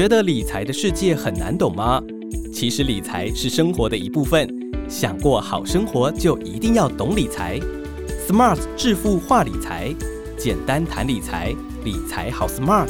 觉得理财的世界很难懂吗？其实理财是生活的一部分，想过好生活就一定要懂理财。Smart 致富化理财，简单谈理财，理财好 Smart。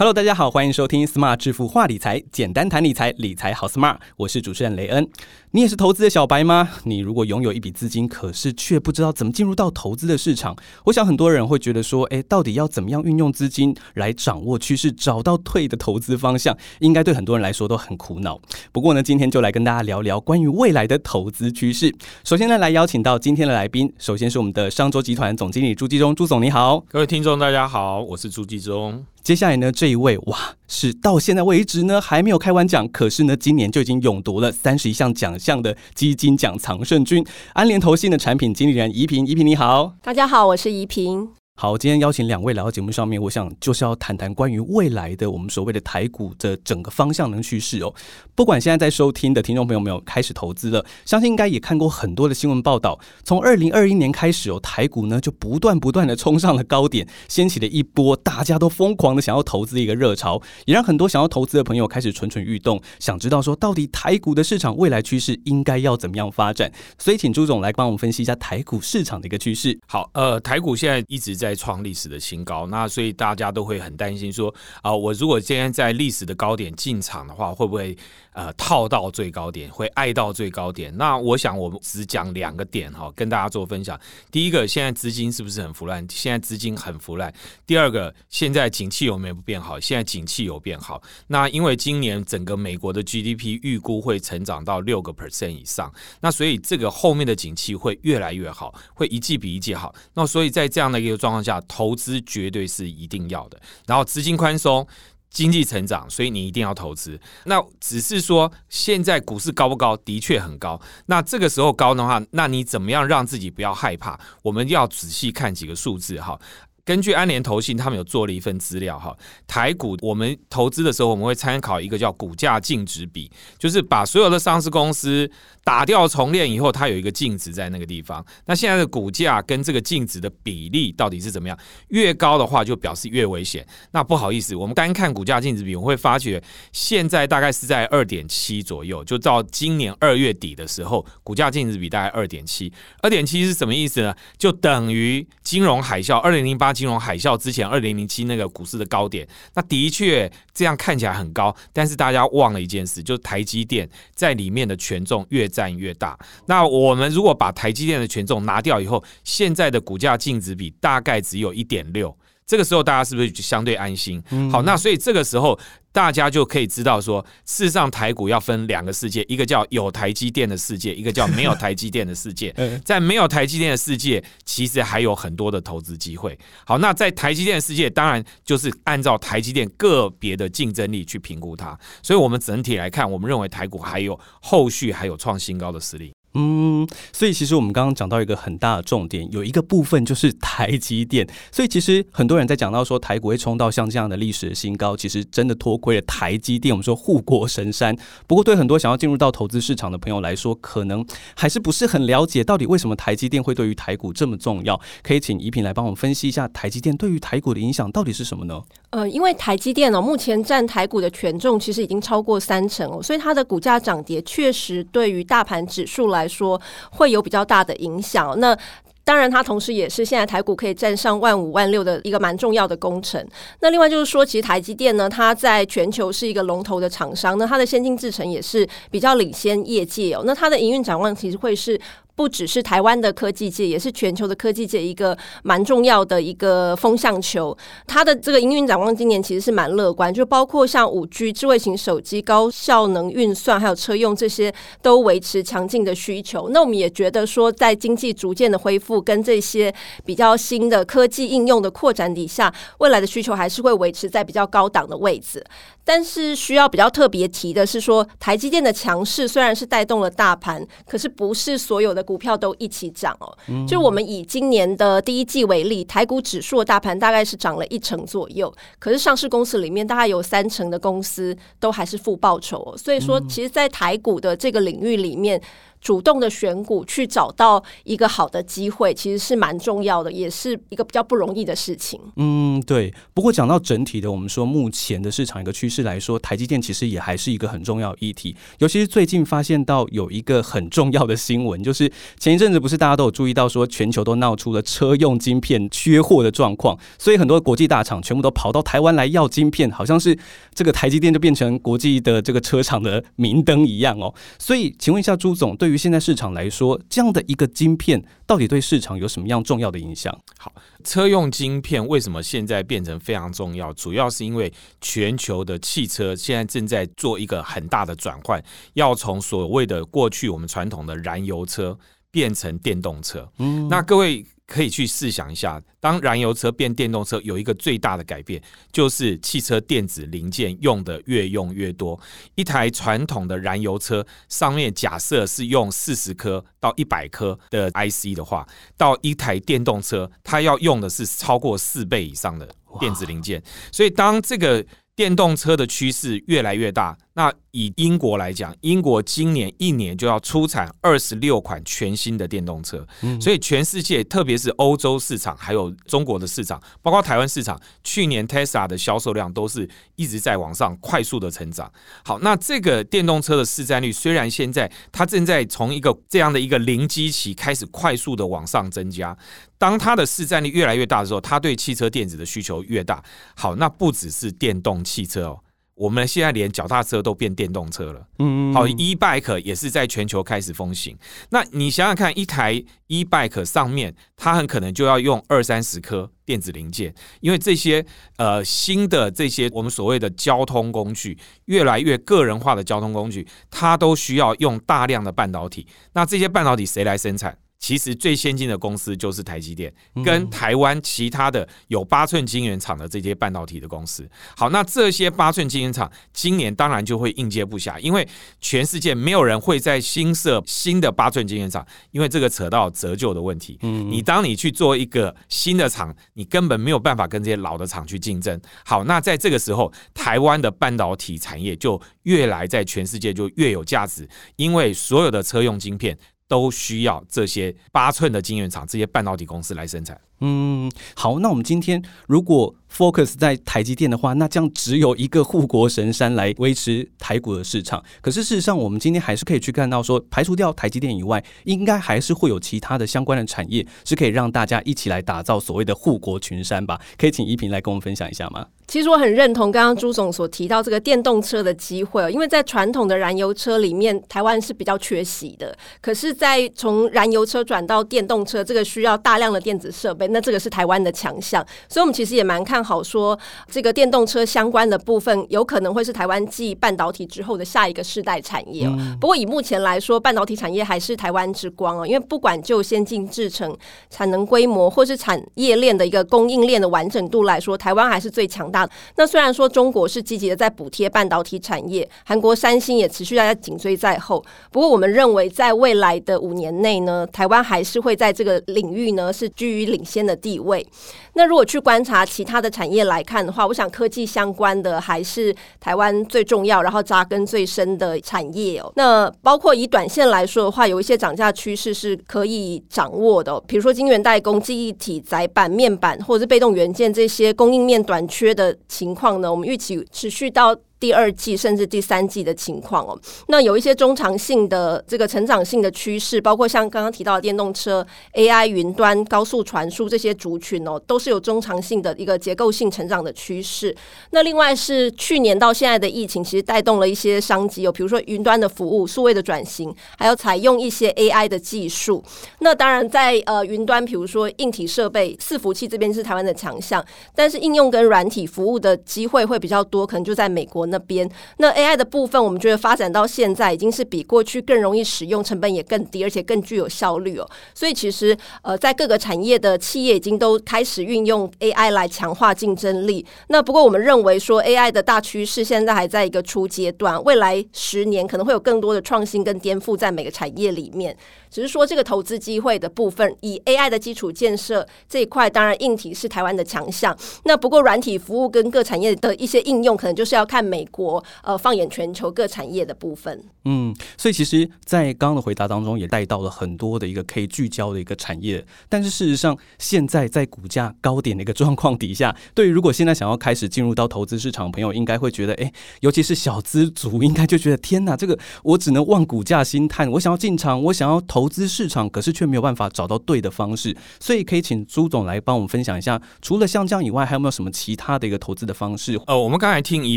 Hello，大家好，欢迎收听 Smart 致富化理财，简单谈理财，理财好 Smart。我是主持人雷恩。你也是投资的小白吗？你如果拥有一笔资金，可是却不知道怎么进入到投资的市场，我想很多人会觉得说，诶，到底要怎么样运用资金来掌握趋势，找到对的投资方向，应该对很多人来说都很苦恼。不过呢，今天就来跟大家聊聊关于未来的投资趋势。首先呢，来邀请到今天的来宾，首先是我们的商周集团总经理朱继忠，朱总你好，各位听众大家好，我是朱继忠。接下来呢，这一位哇，是到现在为止呢还没有开完奖，可是呢今年就已经勇夺了三十一项奖项的基金奖常胜军，安联投信的产品经理人怡萍，怡萍你好，大家好，我是怡萍。好，今天邀请两位来到节目上面，我想就是要谈谈关于未来的我们所谓的台股的整个方向跟趋势哦。不管现在在收听的听众朋友没有开始投资了，相信应该也看过很多的新闻报道。从二零二一年开始哦，台股呢就不断不断的冲上了高点，掀起了一波大家都疯狂的想要投资的一个热潮，也让很多想要投资的朋友开始蠢蠢欲动，想知道说到底台股的市场未来趋势应该要怎么样发展。所以请朱总来帮我们分析一下台股市场的一个趋势。好，呃，台股现在一直在。在创历史的新高，那所以大家都会很担心说啊，我如果今天在历史的高点进场的话，会不会？呃，套到最高点会爱到最高点。那我想，我们只讲两个点哈，跟大家做分享。第一个，现在资金是不是很腐烂？现在资金很腐烂。第二个，现在景气有没有变好？现在景气有变好。那因为今年整个美国的 GDP 预估会成长到六个 percent 以上，那所以这个后面的景气会越来越好，会一季比一季好。那所以在这样的一个状况下，投资绝对是一定要的。然后资金宽松。经济成长，所以你一定要投资。那只是说，现在股市高不高？的确很高。那这个时候高的话，那你怎么样让自己不要害怕？我们要仔细看几个数字哈。根据安联投信，他们有做了一份资料哈。台股我们投资的时候，我们会参考一个叫股价净值比，就是把所有的上市公司。打掉重练以后，它有一个净值在那个地方。那现在的股价跟这个净值的比例到底是怎么样？越高的话，就表示越危险。那不好意思，我们单看股价净值比，我会发觉现在大概是在二点七左右。就到今年二月底的时候，股价净值比大概二点七。二点七是什么意思呢？就等于金融海啸二零零八金融海啸之前二零零七那个股市的高点。那的确这样看起来很高，但是大家忘了一件事，就是台积电在里面的权重越。占越大，那我们如果把台积电的权重拿掉以后，现在的股价净值比大概只有一点六，这个时候大家是不是相对安心？好，那所以这个时候。大家就可以知道说，事实上台股要分两个世界，一个叫有台积电的世界，一个叫没有台积电的世界。在没有台积电的世界，其实还有很多的投资机会。好，那在台积电的世界，当然就是按照台积电个别的竞争力去评估它。所以，我们整体来看，我们认为台股还有后续还有创新高的实力。嗯，所以其实我们刚刚讲到一个很大的重点，有一个部分就是台积电。所以其实很多人在讲到说台股会冲到像这样的历史的新高，其实真的脱亏了台积电。我们说护国神山。不过对很多想要进入到投资市场的朋友来说，可能还是不是很了解到底为什么台积电会对于台股这么重要。可以请怡萍来帮我们分析一下台积电对于台股的影响到底是什么呢？呃，因为台积电哦，目前占台股的权重其实已经超过三成哦，所以它的股价涨跌确实对于大盘指数来。来说会有比较大的影响。那当然，它同时也是现在台股可以站上万五万六的一个蛮重要的工程。那另外就是说，其实台积电呢，它在全球是一个龙头的厂商，那它的先进制程也是比较领先业界哦。那它的营运展望其实会是。不只是台湾的科技界，也是全球的科技界一个蛮重要的一个风向球。它的这个营运展望今年其实是蛮乐观，就包括像五 G、智慧型手机、高效能运算，还有车用这些都维持强劲的需求。那我们也觉得说，在经济逐渐的恢复跟这些比较新的科技应用的扩展底下，未来的需求还是会维持在比较高档的位置。但是需要比较特别提的是说，台积电的强势虽然是带动了大盘，可是不是所有的股票都一起涨哦。就我们以今年的第一季为例，台股指数的大盘大概是涨了一成左右，可是上市公司里面大概有三成的公司都还是负报酬。哦所以说，其实，在台股的这个领域里面。主动的选股去找到一个好的机会，其实是蛮重要的，也是一个比较不容易的事情。嗯，对。不过讲到整体的，我们说目前的市场一个趋势来说，台积电其实也还是一个很重要议题。尤其是最近发现到有一个很重要的新闻，就是前一阵子不是大家都有注意到说，全球都闹出了车用晶片缺货的状况，所以很多国际大厂全部都跑到台湾来要晶片，好像是这个台积电就变成国际的这个车厂的明灯一样哦。所以，请问一下朱总，对对于现在市场来说，这样的一个晶片到底对市场有什么样重要的影响？好，车用晶片为什么现在变成非常重要？主要是因为全球的汽车现在正在做一个很大的转换，要从所谓的过去我们传统的燃油车变成电动车。嗯，那各位。可以去试想一下，当燃油车变电动车，有一个最大的改变，就是汽车电子零件用的越用越多。一台传统的燃油车上面假设是用四十颗到一百颗的 IC 的话，到一台电动车，它要用的是超过四倍以上的电子零件。所以当这个电动车的趋势越来越大。那以英国来讲，英国今年一年就要出产二十六款全新的电动车，所以全世界，特别是欧洲市场，还有中国的市场，包括台湾市场，去年 Tesla 的销售量都是一直在往上快速的成长。好，那这个电动车的市占率虽然现在它正在从一个这样的一个零基期开始快速的往上增加，当它的市占率越来越大的时候，它对汽车电子的需求越大。好，那不只是电动汽车哦。我们现在连脚踏车都变电动车了，嗯，好，e bike 也是在全球开始风行。那你想想看，一台 e bike 上面，它很可能就要用二三十颗电子零件，因为这些呃新的这些我们所谓的交通工具，越来越个人化的交通工具，它都需要用大量的半导体。那这些半导体谁来生产？其实最先进的公司就是台积电，跟台湾其他的有八寸晶圆厂的这些半导体的公司。好，那这些八寸晶圆厂今年当然就会应接不暇，因为全世界没有人会在新设新的八寸晶圆厂，因为这个扯到折旧的问题。嗯，你当你去做一个新的厂，你根本没有办法跟这些老的厂去竞争。好，那在这个时候，台湾的半导体产业就越来在全世界就越有价值，因为所有的车用晶片。都需要这些八寸的晶圆厂，这些半导体公司来生产。嗯，好，那我们今天如果 focus 在台积电的话，那这样只有一个护国神山来维持台股的市场。可是事实上，我们今天还是可以去看到，说排除掉台积电以外，应该还是会有其他的相关的产业是可以让大家一起来打造所谓的护国群山吧？可以请依萍来跟我们分享一下吗？其实我很认同刚刚朱总所提到这个电动车的机会，因为在传统的燃油车里面，台湾是比较缺席的。可是，在从燃油车转到电动车，这个需要大量的电子设备，那这个是台湾的强项。所以，我们其实也蛮看好说，这个电动车相关的部分有可能会是台湾继半导体之后的下一个世代产业。不过，以目前来说，半导体产业还是台湾之光哦，因为不管就先进制程、产能规模，或是产业链的一个供应链的完整度来说，台湾还是最强大的。那虽然说中国是积极的在补贴半导体产业，韩国三星也持续在紧追在后。不过我们认为，在未来的五年内呢，台湾还是会在这个领域呢是居于领先的地位。那如果去观察其他的产业来看的话，我想科技相关的还是台湾最重要，然后扎根最深的产业哦。那包括以短线来说的话，有一些涨价趋势是可以掌握的，比如说晶圆代工、记忆体、载板、面板或者是被动元件这些供应面短缺的情况呢，我们预期持续到。第二季甚至第三季的情况哦，那有一些中长性的这个成长性的趋势，包括像刚刚提到的电动车、AI、云端、高速传输这些族群哦，都是有中长性的一个结构性成长的趋势。那另外是去年到现在的疫情，其实带动了一些商机有，比如说云端的服务、数位的转型，还有采用一些 AI 的技术。那当然在呃云端，比如说硬体设备、伺服器这边是台湾的强项，但是应用跟软体服务的机会会比较多，可能就在美国。那边那 AI 的部分，我们觉得发展到现在已经是比过去更容易使用，成本也更低，而且更具有效率哦。所以其实呃，在各个产业的企业已经都开始运用 AI 来强化竞争力。那不过我们认为说 AI 的大趋势现在还在一个初阶段，未来十年可能会有更多的创新跟颠覆在每个产业里面。只是说这个投资机会的部分，以 AI 的基础建设这一块，当然硬体是台湾的强项。那不过软体服务跟各产业的一些应用，可能就是要看美。美国，呃，放眼全球各产业的部分。嗯，所以其实，在刚刚的回答当中，也带到了很多的一个可以聚焦的一个产业。但是事实上，现在在股价高点的一个状况底下，对于如果现在想要开始进入到投资市场的朋友，应该会觉得，哎，尤其是小资族，应该就觉得天哪，这个我只能望股价心叹。我想要进场，我想要投资市场，可是却没有办法找到对的方式。所以可以请朱总来帮我们分享一下，除了像这样以外，还有没有什么其他的一个投资的方式？呃，我们刚才听怡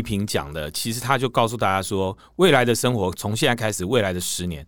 萍讲的，其实他就告诉大家说，未来的生活从现在开始，未来的十年，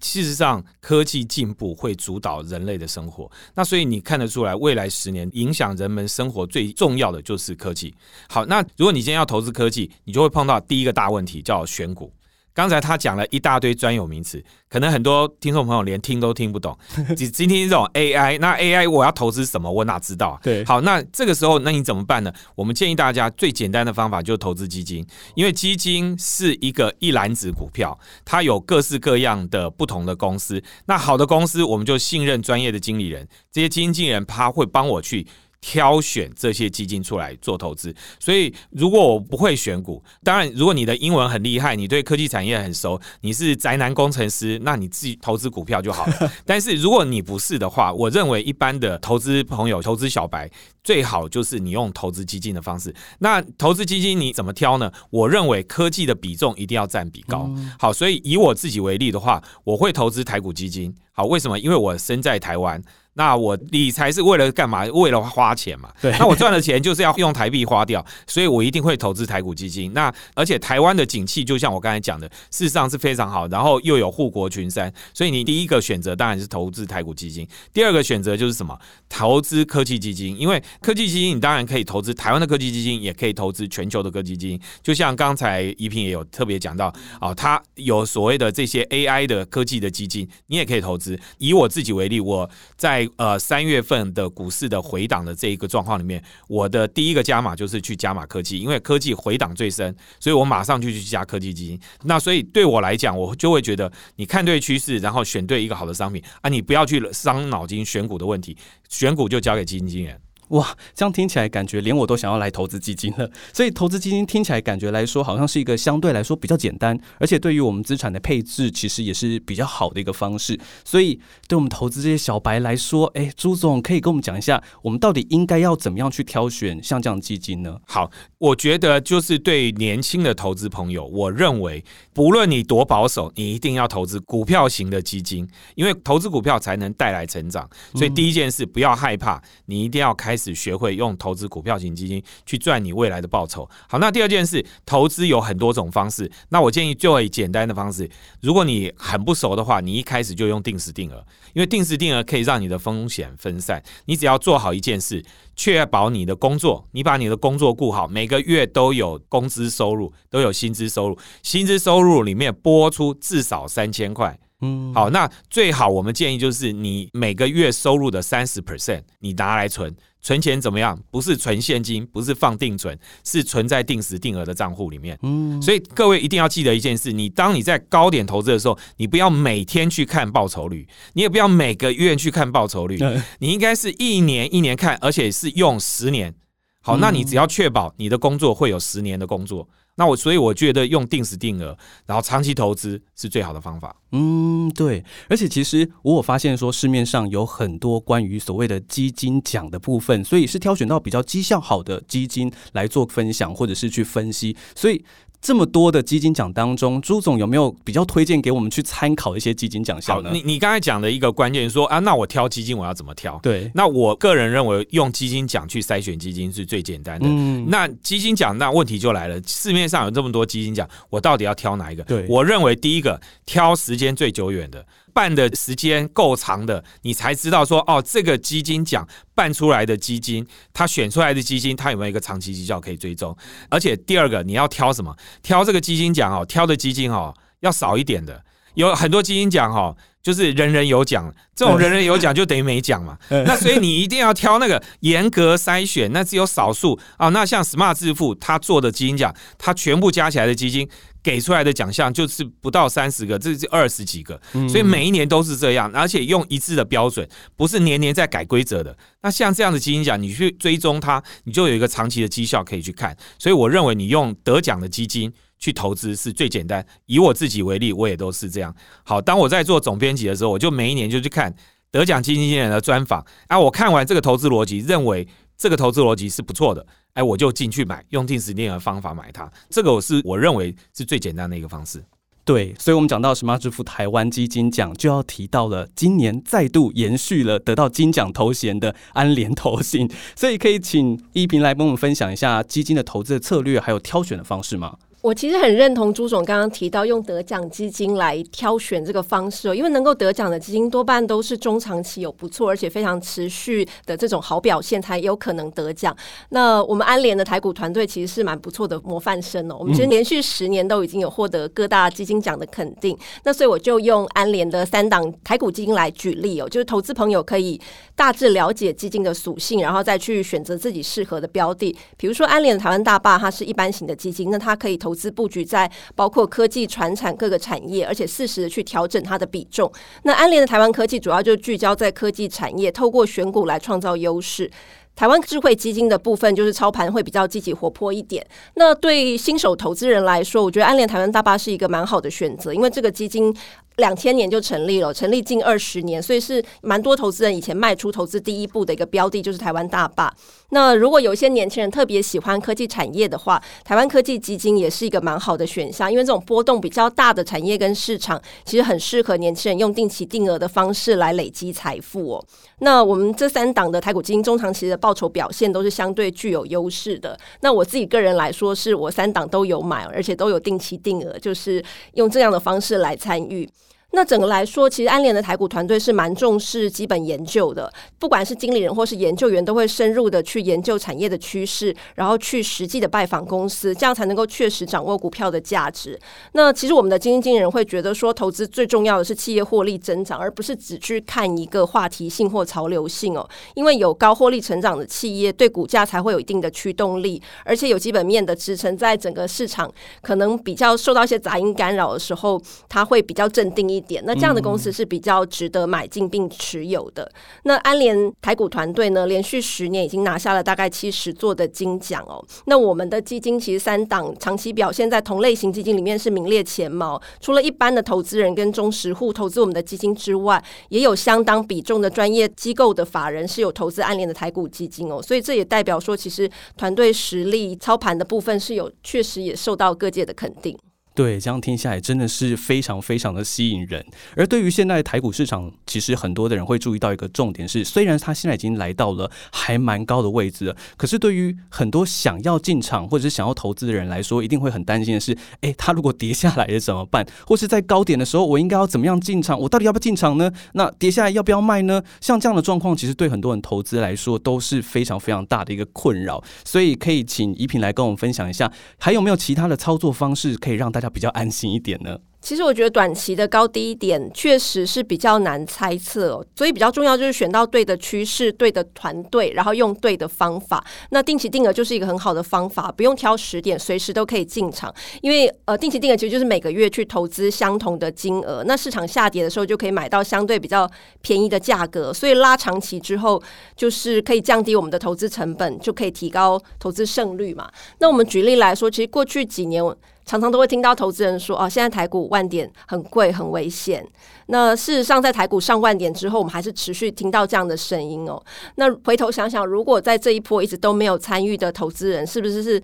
事实上科技进步会主导人类的生活。那所以你看得出来，未来十年影响人们生活最重要的就是科技。好，那如果你今天要投资科技，你就会碰到第一个大问题，叫选股。刚才他讲了一大堆专有名词，可能很多听众朋友连听都听不懂。只 今天这种 AI，那 AI 我要投资什么？我哪知道啊？对，好，那这个时候那你怎么办呢？我们建议大家最简单的方法就是投资基金，因为基金是一个一篮子股票，它有各式各样的不同的公司。那好的公司，我们就信任专业的经理人，这些基金经理人他会帮我去。挑选这些基金出来做投资，所以如果我不会选股，当然如果你的英文很厉害，你对科技产业很熟，你是宅男工程师，那你自己投资股票就好了。但是如果你不是的话，我认为一般的投资朋友、投资小白最好就是你用投资基金的方式。那投资基金你怎么挑呢？我认为科技的比重一定要占比高。好，所以以我自己为例的话，我会投资台股基金。好，为什么？因为我身在台湾。那我理财是为了干嘛？为了花钱嘛。对。那我赚的钱就是要用台币花掉，所以我一定会投资台股基金。那而且台湾的景气就像我刚才讲的，事实上是非常好，然后又有护国群山，所以你第一个选择当然是投资台股基金。第二个选择就是什么？投资科技基金，因为科技基金你当然可以投资台湾的科技基金，也可以投资全球的科技基金。就像刚才怡萍也有特别讲到啊，它有所谓的这些 AI 的科技的基金，你也可以投资。以我自己为例，我在呃，三月份的股市的回档的这一个状况里面，我的第一个加码就是去加码科技，因为科技回档最深，所以我马上就去加科技基金。那所以对我来讲，我就会觉得你看对趋势，然后选对一个好的商品啊，你不要去伤脑筋选股的问题，选股就交给基金经理。哇，这样听起来感觉连我都想要来投资基金了。所以投资基金听起来感觉来说，好像是一个相对来说比较简单，而且对于我们资产的配置，其实也是比较好的一个方式。所以对我们投资这些小白来说，哎，朱总可以跟我们讲一下，我们到底应该要怎么样去挑选像这样的基金呢？好，我觉得就是对年轻的投资朋友，我认为不论你多保守，你一定要投资股票型的基金，因为投资股票才能带来成长。所以第一件事，不要害怕，你一定要开。开始学会用投资股票型基金去赚你未来的报酬。好，那第二件事，投资有很多种方式。那我建议最简单的方式，如果你很不熟的话，你一开始就用定时定额，因为定时定额可以让你的风险分散。你只要做好一件事，确保你的工作，你把你的工作顾好，每个月都有工资收入，都有薪资收入，薪资收入里面拨出至少三千块。嗯，好，那最好我们建议就是你每个月收入的三十 percent，你拿来存。存钱怎么样？不是存现金，不是放定存，是存在定时定额的账户里面。嗯，所以各位一定要记得一件事：你当你在高点投资的时候，你不要每天去看报酬率，你也不要每个月去看报酬率，你应该是一年一年看，而且是用十年。好，那你只要确保你的工作会有十年的工作。那我所以我觉得用定时定额，然后长期投资是最好的方法。嗯，对。而且其实我有发现说，市面上有很多关于所谓的基金奖的部分，所以是挑选到比较绩效好的基金来做分享，或者是去分析。所以。这么多的基金奖当中，朱总有没有比较推荐给我们去参考的一些基金奖项呢？你你刚才讲的一个关键说啊，那我挑基金我要怎么挑？对，那我个人认为用基金奖去筛选基金是最简单的。嗯，那基金奖那问题就来了，市面上有这么多基金奖，我到底要挑哪一个？对，我认为第一个挑时间最久远的。办的时间够长的，你才知道说哦，这个基金奖办出来的基金，它选出来的基金，它有没有一个长期绩效可以追踪？而且第二个，你要挑什么？挑这个基金奖哦，挑的基金哦要少一点的。有很多基金奖哦，就是人人有奖，这种人人有奖就等于没奖嘛。那所以你一定要挑那个严格筛选，那只有少数啊。那像 Smart 致富他做的基金奖，他全部加起来的基金给出来的奖项就是不到三十个，这是二十几个，所以每一年都是这样，而且用一致的标准，不是年年在改规则的。那像这样的基金奖，你去追踪它，你就有一个长期的绩效可以去看。所以我认为你用得奖的基金。去投资是最简单。以我自己为例，我也都是这样。好，当我在做总编辑的时候，我就每一年就去看得奖基金经理人的专访。啊，我看完这个投资逻辑，认为这个投资逻辑是不错的，哎，我就进去买，用定时定额方法买它。这个我是我认为是最简单的一个方式。对，所以我们讲到什么支付台湾基金奖，就要提到了今年再度延续了得到金奖头衔的安联投信。所以可以请一平来帮我们分享一下基金的投资的策略，还有挑选的方式吗？我其实很认同朱总刚刚提到用得奖基金来挑选这个方式哦，因为能够得奖的基金多半都是中长期有不错而且非常持续的这种好表现才有可能得奖。那我们安联的台股团队其实是蛮不错的模范生哦，我们其实连续十年都已经有获得各大基金奖的肯定。那所以我就用安联的三档台股基金来举例哦，就是投资朋友可以大致了解基金的属性，然后再去选择自己适合的标的。比如说安联的台湾大坝，它是一般型的基金，那它可以投。投资布局在包括科技、传产各个产业，而且适时的去调整它的比重。那安联的台湾科技主要就聚焦在科技产业，透过选股来创造优势。台湾智慧基金的部分就是操盘会比较积极活泼一点。那对新手投资人来说，我觉得安联台湾大巴是一个蛮好的选择，因为这个基金。两千年就成立了，成立近二十年，所以是蛮多投资人以前迈出投资第一步的一个标的，就是台湾大坝。那如果有一些年轻人特别喜欢科技产业的话，台湾科技基金也是一个蛮好的选项，因为这种波动比较大的产业跟市场，其实很适合年轻人用定期定额的方式来累积财富哦。那我们这三档的台股基金中长期的报酬表现都是相对具有优势的。那我自己个人来说，是我三档都有买，而且都有定期定额，就是用这样的方式来参与。那整个来说，其实安联的台股团队是蛮重视基本研究的，不管是经理人或是研究员，都会深入的去研究产业的趋势，然后去实际的拜访公司，这样才能够确实掌握股票的价值。那其实我们的基金经理人会觉得说，投资最重要的是企业获利增长，而不是只去看一个话题性或潮流性哦。因为有高获利成长的企业，对股价才会有一定的驱动力，而且有基本面的支撑，在整个市场可能比较受到一些杂音干扰的时候，它会比较镇定一。点那这样的公司是比较值得买进并持有的。那安联台股团队呢，连续十年已经拿下了大概七十座的金奖哦。那我们的基金其实三档长期表现在同类型基金里面是名列前茅。除了一般的投资人跟中实户投资我们的基金之外，也有相当比重的专业机构的法人是有投资安联的台股基金哦。所以这也代表说，其实团队实力操盘的部分是有确实也受到各界的肯定。对，这样听下来真的是非常非常的吸引人。而对于现在的台股市场，其实很多的人会注意到一个重点是，虽然它现在已经来到了还蛮高的位置了，可是对于很多想要进场或者是想要投资的人来说，一定会很担心的是，哎，它如果跌下来了怎么办？或是在高点的时候，我应该要怎么样进场？我到底要不要进场呢？那跌下来要不要卖呢？像这样的状况，其实对很多人投资来说都是非常非常大的一个困扰。所以可以请怡萍来跟我们分享一下，还有没有其他的操作方式可以让大。要比较安心一点呢。其实我觉得短期的高低点确实是比较难猜测，所以比较重要就是选到对的趋势、对的团队，然后用对的方法。那定期定额就是一个很好的方法，不用挑时点，随时都可以进场。因为呃，定期定额其实就是每个月去投资相同的金额，那市场下跌的时候就可以买到相对比较便宜的价格，所以拉长期之后就是可以降低我们的投资成本，就可以提高投资胜率嘛。那我们举例来说，其实过去几年。常常都会听到投资人说：“哦，现在台股万点很贵，很危险。”那事实上，在台股上万点之后，我们还是持续听到这样的声音哦。那回头想想，如果在这一波一直都没有参与的投资人，是不是是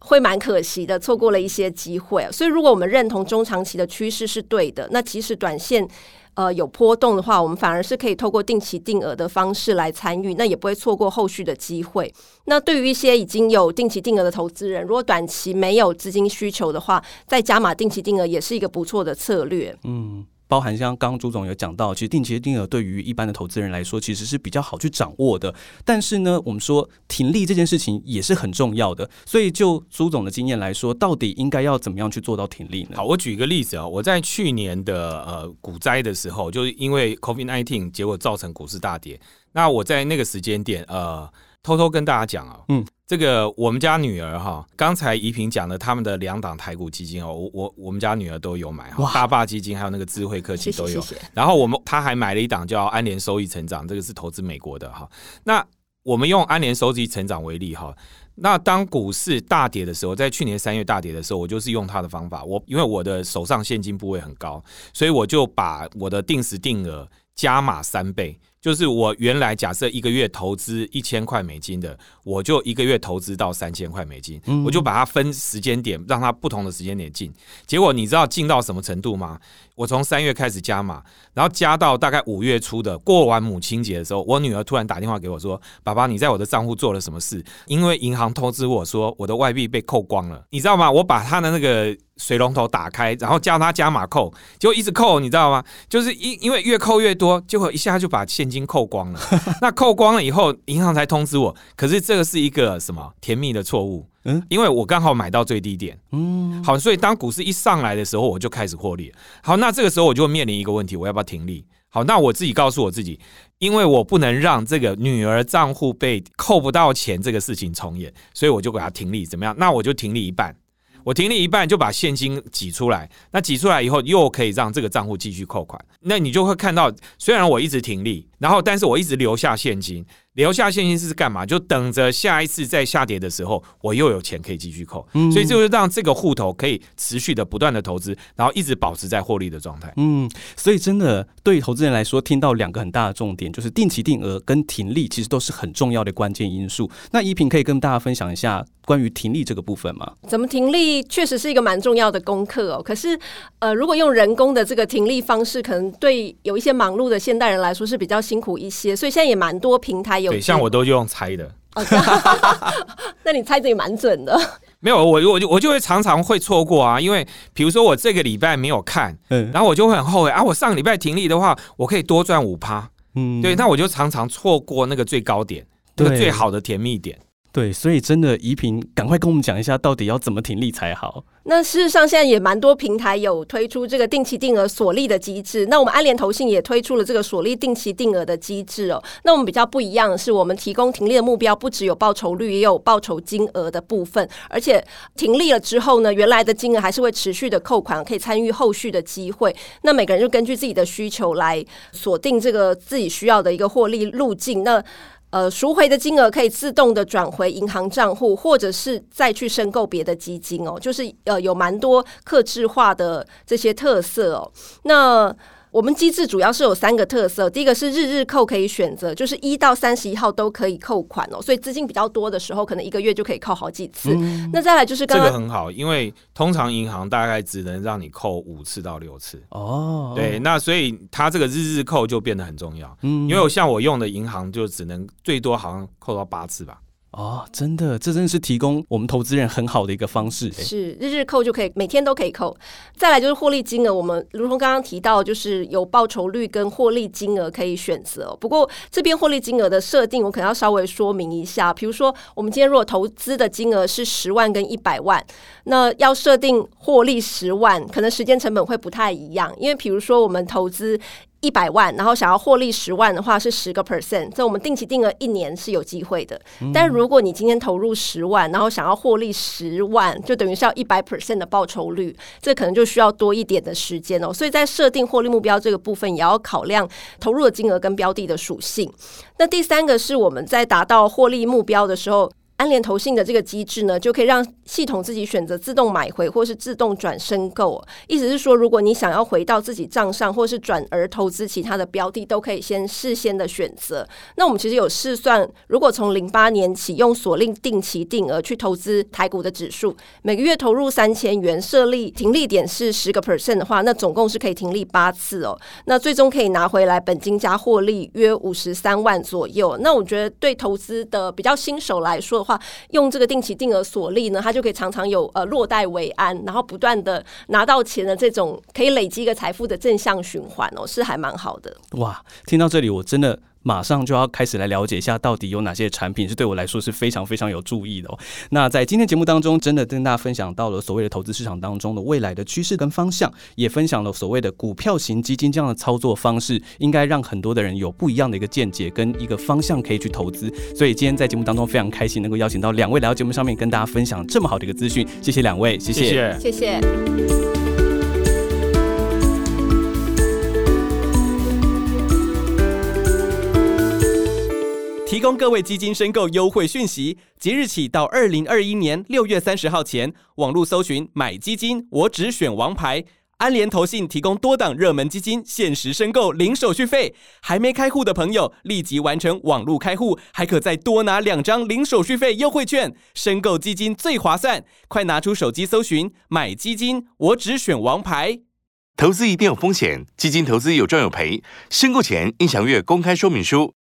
会蛮可惜的，错过了一些机会？所以，如果我们认同中长期的趋势是对的，那其实短线。呃，有波动的话，我们反而是可以透过定期定额的方式来参与，那也不会错过后续的机会。那对于一些已经有定期定额的投资人，如果短期没有资金需求的话，再加码定期定额也是一个不错的策略。嗯。包含像刚刚朱总有讲到，其实定期定额对于一般的投资人来说，其实是比较好去掌握的。但是呢，我们说停利这件事情也是很重要的。所以就朱总的经验来说，到底应该要怎么样去做到停利呢？好，我举一个例子啊，我在去年的呃股灾的时候，就是因为 COVID nineteen 结果造成股市大跌。那我在那个时间点，呃，偷偷跟大家讲啊，嗯，这个我们家女儿哈，刚才怡萍讲的他们的两档台股基金哦，我我我们家女儿都有买哈，大坝基金还有那个智慧科技都有。然后我们她还买了一档叫安联收益成长，这个是投资美国的哈。那我们用安联收益成长为例哈，那当股市大跌的时候，在去年三月大跌的时候，我就是用他的方法，我因为我的手上现金部位很高，所以我就把我的定时定额加码三倍。就是我原来假设一个月投资一千块美金的，我就一个月投资到三千块美金，我就把它分时间点，让它不同的时间点进。结果你知道进到什么程度吗？我从三月开始加码，然后加到大概五月初的过完母亲节的时候，我女儿突然打电话给我说：“爸爸，你在我的账户做了什么事？”因为银行通知我说我的外币被扣光了，你知道吗？我把他的那个。水龙头打开，然后叫他加码扣，结果一直扣，你知道吗？就是因因为越扣越多，结果一下就把现金扣光了。那扣光了以后，银行才通知我。可是这个是一个什么甜蜜的错误？嗯，因为我刚好买到最低点。嗯，好，所以当股市一上来的时候，我就开始获利。好，那这个时候我就会面临一个问题：我要不要停利？好，那我自己告诉我自己，因为我不能让这个女儿账户被扣不到钱这个事情重演，所以我就给她停利。怎么样？那我就停利一半。我停利一半就把现金挤出来，那挤出来以后又可以让这个账户继续扣款，那你就会看到，虽然我一直停利，然后但是我一直留下现金。留下现金是干嘛？就等着下一次再下跌的时候，我又有钱可以继续扣。嗯所以就是让这个户头可以持续的不断的投资，然后一直保持在获利的状态。嗯，所以真的对投资人来说，听到两个很大的重点，就是定期定额跟停利，其实都是很重要的关键因素。那依萍可以跟大家分享一下关于停利这个部分吗？怎么停利确实是一个蛮重要的功课哦。可是呃，如果用人工的这个停利方式，可能对有一些忙碌的现代人来说是比较辛苦一些。所以现在也蛮多平台有。对，像我都用猜的，那你猜的也蛮准的。没有，我我就我就会常常会错过啊，因为比如说我这个礼拜没有看，嗯，然后我就会很后悔啊。我上个礼拜停利的话，我可以多赚五趴，嗯，对，那我就常常错过那个最高点，那个最好的甜蜜点。对，所以真的，怡萍，赶快跟我们讲一下，到底要怎么停利才好。那事实上，现在也蛮多平台有推出这个定期定额锁利的机制。那我们安联投信也推出了这个锁利定期定额的机制哦。那我们比较不一样的是，我们提供停利的目标不只有报酬率，也有报酬金额的部分。而且停利了之后呢，原来的金额还是会持续的扣款，可以参与后续的机会。那每个人就根据自己的需求来锁定这个自己需要的一个获利路径。那呃，赎回的金额可以自动的转回银行账户，或者是再去申购别的基金哦。就是呃，有蛮多克制化的这些特色哦。那我们机制主要是有三个特色，第一个是日日扣可以选择，就是一到三十一号都可以扣款哦，所以资金比较多的时候，可能一个月就可以扣好几次。那再来就是这个很好，因为通常银行大概只能让你扣五次到六次哦。对，那所以它这个日日扣就变得很重要，嗯，因为像我用的银行就只能最多好像扣到八次吧。哦，真的，这真的是提供我们投资人很好的一个方式。是日日扣就可以，每天都可以扣。再来就是获利金额，我们如同刚刚提到，就是有报酬率跟获利金额可以选择。不过这边获利金额的设定，我可能要稍微说明一下。比如说，我们今天如果投资的金额是十万跟一百万，那要设定获利十万，可能时间成本会不太一样。因为比如说我们投资。一百万，然后想要获利十万的话是十个 percent，这我们定期定额一年是有机会的。但如果你今天投入十万，然后想要获利十万，就等于是要一百 percent 的报酬率，这可能就需要多一点的时间哦。所以在设定获利目标这个部分，也要考量投入的金额跟标的的属性。那第三个是我们在达到获利目标的时候。安联投信的这个机制呢，就可以让系统自己选择自动买回或是自动转申购。意思是说，如果你想要回到自己账上，或是转而投资其他的标的，都可以先事先的选择。那我们其实有试算，如果从零八年起用锁令定期定额去投资台股的指数，每个月投入三千元，设立停利点是十个 percent 的话，那总共是可以停利八次哦。那最终可以拿回来本金加获利约五十三万左右。那我觉得对投资的比较新手来说，话，用这个定期定额锁利呢，它就可以常常有呃落袋为安，然后不断的拿到钱的这种可以累积一个财富的正向循环哦，是还蛮好的。哇，听到这里我真的。马上就要开始来了解一下，到底有哪些产品是对我来说是非常非常有注意的哦。那在今天节目当中，真的跟大家分享到了所谓的投资市场当中的未来的趋势跟方向，也分享了所谓的股票型基金这样的操作方式，应该让很多的人有不一样的一个见解跟一个方向可以去投资。所以今天在节目当中非常开心能够邀请到两位来到节目上面跟大家分享这么好的一个资讯，谢谢两位，谢谢，谢谢。供各位基金申购优惠讯息，即日起到二零二一年六月三十号前，网络搜寻买基金，我只选王牌。安联投信提供多档热门基金，限时申购零手续费。还没开户的朋友，立即完成网络开户，还可再多拿两张零手续费优惠券，申购基金最划算。快拿出手机搜寻买基金，我只选王牌。投资一定有风险，基金投资有赚有赔，申购前应详阅公开说明书。